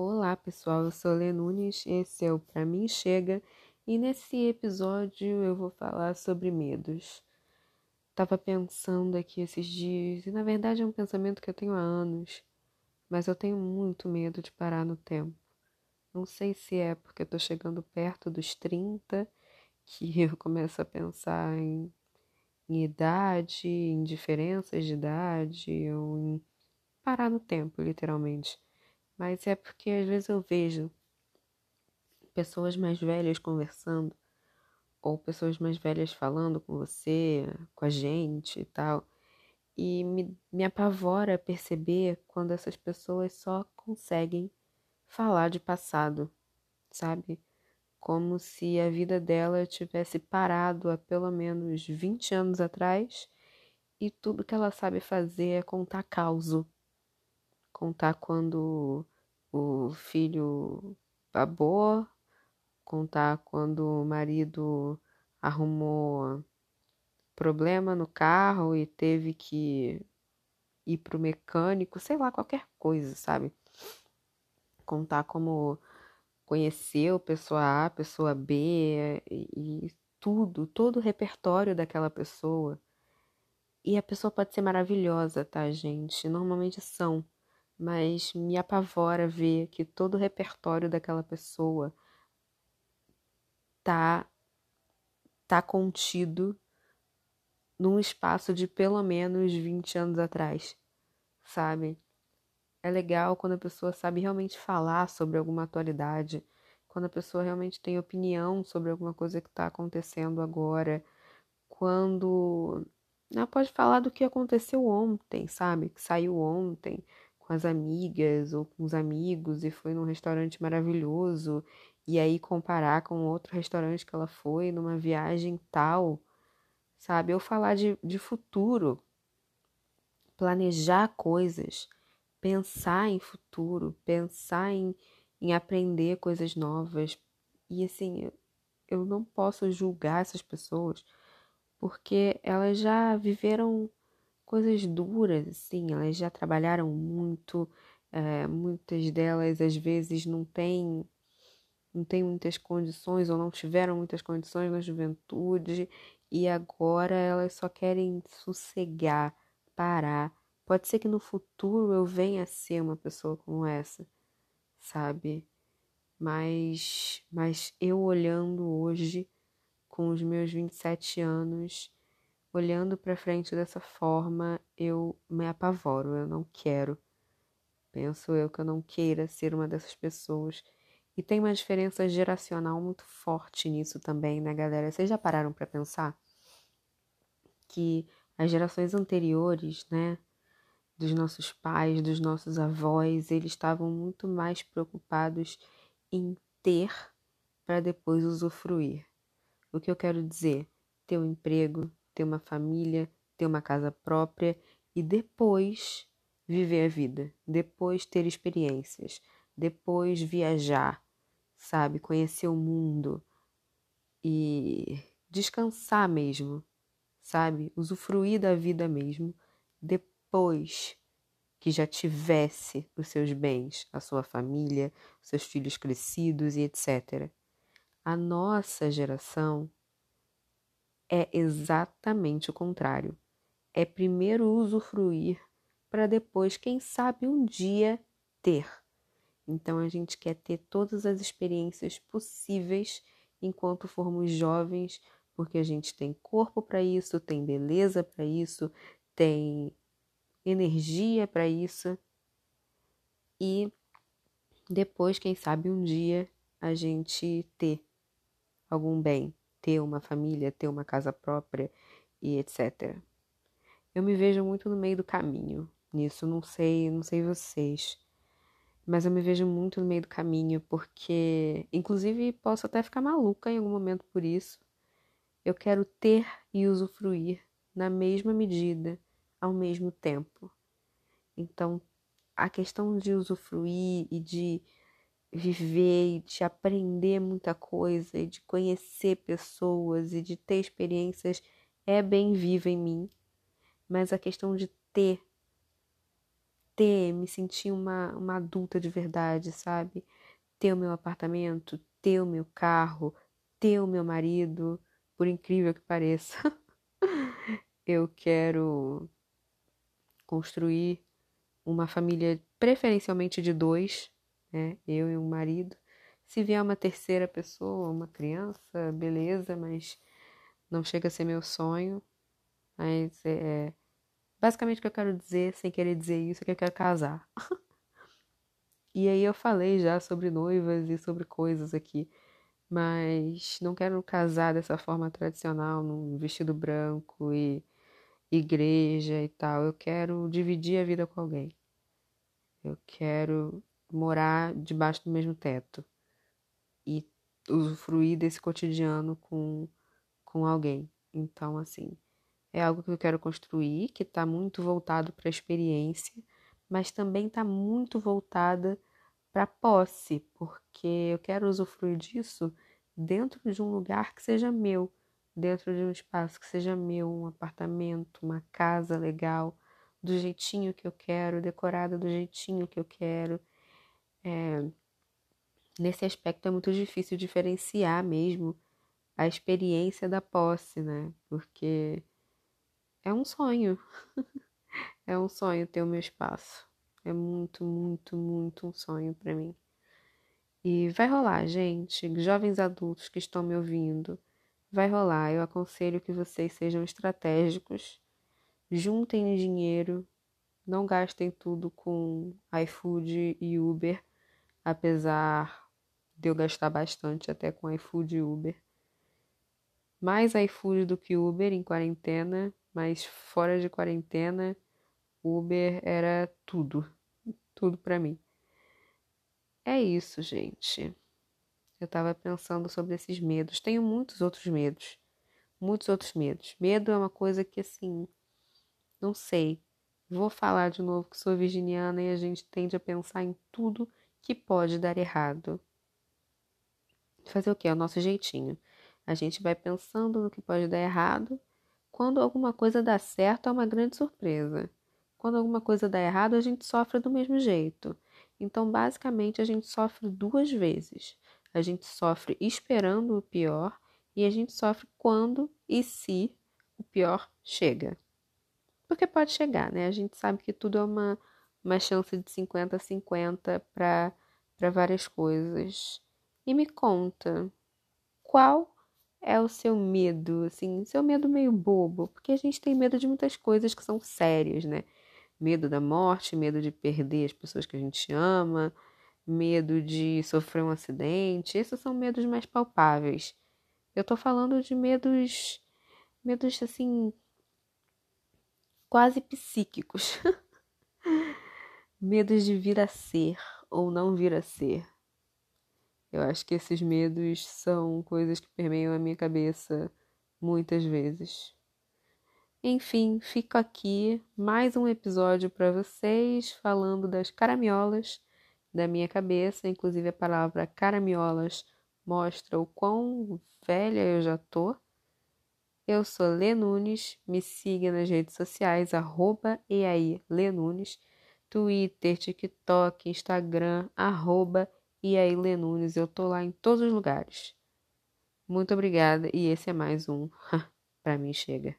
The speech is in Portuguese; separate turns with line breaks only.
Olá pessoal, eu sou Lê Nunes, esse é o Pra Mim Chega e nesse episódio eu vou falar sobre medos. Tava pensando aqui esses dias e na verdade é um pensamento que eu tenho há anos, mas eu tenho muito medo de parar no tempo. Não sei se é porque eu tô chegando perto dos 30 que eu começo a pensar em, em idade, em diferenças de idade ou em parar no tempo, literalmente mas é porque às vezes eu vejo pessoas mais velhas conversando, ou pessoas mais velhas falando com você, com a gente e tal, e me, me apavora perceber quando essas pessoas só conseguem falar de passado, sabe? Como se a vida dela tivesse parado há pelo menos 20 anos atrás e tudo que ela sabe fazer é contar causo contar quando o filho babou, contar quando o marido arrumou problema no carro e teve que ir pro mecânico, sei lá, qualquer coisa, sabe? Contar como conheceu pessoa A, pessoa B e, e tudo, todo o repertório daquela pessoa. E a pessoa pode ser maravilhosa, tá, gente? Normalmente são mas me apavora ver que todo o repertório daquela pessoa tá tá contido num espaço de pelo menos 20 anos atrás, sabe? É legal quando a pessoa sabe realmente falar sobre alguma atualidade, quando a pessoa realmente tem opinião sobre alguma coisa que está acontecendo agora, quando ela pode falar do que aconteceu ontem, sabe? Que saiu ontem, com as amigas ou com os amigos e foi num restaurante maravilhoso e aí comparar com outro restaurante que ela foi numa viagem tal, sabe? Ou falar de, de futuro, planejar coisas, pensar em futuro, pensar em, em aprender coisas novas. E assim, eu, eu não posso julgar essas pessoas porque elas já viveram coisas duras, assim, elas já trabalharam muito, é, muitas delas às vezes não têm não têm muitas condições ou não tiveram muitas condições na juventude e agora elas só querem sossegar, parar. Pode ser que no futuro eu venha a ser uma pessoa como essa, sabe? Mas, mas eu olhando hoje, com os meus 27 anos, olhando para frente dessa forma, eu me apavoro, eu não quero. Penso eu que eu não queira ser uma dessas pessoas. E tem uma diferença geracional muito forte nisso também, né, galera? Vocês já pararam para pensar que as gerações anteriores, né, dos nossos pais, dos nossos avós, eles estavam muito mais preocupados em ter para depois usufruir. O que eu quero dizer? Ter um emprego, ter uma família, ter uma casa própria e depois viver a vida, depois ter experiências, depois viajar, sabe, conhecer o mundo e descansar mesmo, sabe, usufruir da vida mesmo depois que já tivesse os seus bens, a sua família, seus filhos crescidos e etc. A nossa geração é exatamente o contrário. É primeiro usufruir para depois, quem sabe, um dia ter. Então a gente quer ter todas as experiências possíveis enquanto formos jovens, porque a gente tem corpo para isso, tem beleza para isso, tem energia para isso. E depois, quem sabe, um dia a gente ter algum bem, ter uma família, ter uma casa própria e etc. Eu me vejo muito no meio do caminho nisso, não sei, não sei vocês, mas eu me vejo muito no meio do caminho porque, inclusive, posso até ficar maluca em algum momento por isso. Eu quero ter e usufruir na mesma medida, ao mesmo tempo. Então, a questão de usufruir e de viver e de aprender muita coisa e de conhecer pessoas e de ter experiências é bem viva em mim, mas a questão de ter ter, me sentir uma, uma adulta de verdade, sabe? Ter o meu apartamento, ter o meu carro, ter o meu marido, por incrível que pareça. eu quero construir uma família preferencialmente de dois, né? Eu e um marido. Se vier uma terceira pessoa, uma criança, beleza, mas não chega a ser meu sonho. Mas é, basicamente o que eu quero dizer, sem querer dizer isso, é que eu quero casar. e aí eu falei já sobre noivas e sobre coisas aqui, mas não quero casar dessa forma tradicional, num vestido branco e igreja e tal. Eu quero dividir a vida com alguém. Eu quero morar debaixo do mesmo teto e usufruir desse cotidiano com, com alguém. Então, assim, é algo que eu quero construir, que está muito voltado para a experiência, mas também está muito voltada para posse, porque eu quero usufruir disso dentro de um lugar que seja meu, dentro de um espaço que seja meu, um apartamento, uma casa legal, do jeitinho que eu quero, decorada do jeitinho que eu quero. É, nesse aspecto é muito difícil diferenciar mesmo a experiência da posse, né? Porque é um sonho. é um sonho ter o meu espaço. É muito, muito, muito um sonho para mim. E vai rolar, gente, jovens adultos que estão me ouvindo, vai rolar. Eu aconselho que vocês sejam estratégicos, juntem dinheiro, não gastem tudo com iFood e Uber, apesar de eu gastar bastante até com iFood e Uber. Mais iFood do que Uber em quarentena, mas fora de quarentena, Uber era tudo, tudo para mim. É isso, gente. Eu tava pensando sobre esses medos. Tenho muitos outros medos. Muitos outros medos. Medo é uma coisa que, assim, não sei. Vou falar de novo que sou virginiana e a gente tende a pensar em tudo que pode dar errado. Fazer o que? É o nosso jeitinho. A gente vai pensando no que pode dar errado. Quando alguma coisa dá certo, é uma grande surpresa. Quando alguma coisa dá errado, a gente sofre do mesmo jeito. Então, basicamente, a gente sofre duas vezes. A gente sofre esperando o pior e a gente sofre quando e se o pior chega. Porque pode chegar, né? A gente sabe que tudo é uma, uma chance de 50 a 50 para várias coisas. E me conta, qual é o seu medo, assim, seu medo meio bobo? Porque a gente tem medo de muitas coisas que são sérias, né? Medo da morte, medo de perder as pessoas que a gente ama, medo de sofrer um acidente. Esses são medos mais palpáveis. Eu tô falando de medos, medos assim, quase psíquicos. medos de vir a ser ou não vir a ser. Eu acho que esses medos são coisas que permeiam a minha cabeça muitas vezes. Enfim, fico aqui mais um episódio para vocês falando das caramiolas da minha cabeça, inclusive a palavra caramiolas mostra o quão velha eu já tô. Eu sou Lê Nunes, me siga nas redes sociais, arroba e aí Lê Nunes, Twitter, TikTok, Instagram, arroba e aí, Lê Nunes, eu tô lá em todos os lugares. Muito obrigada e esse é mais um. pra mim chega.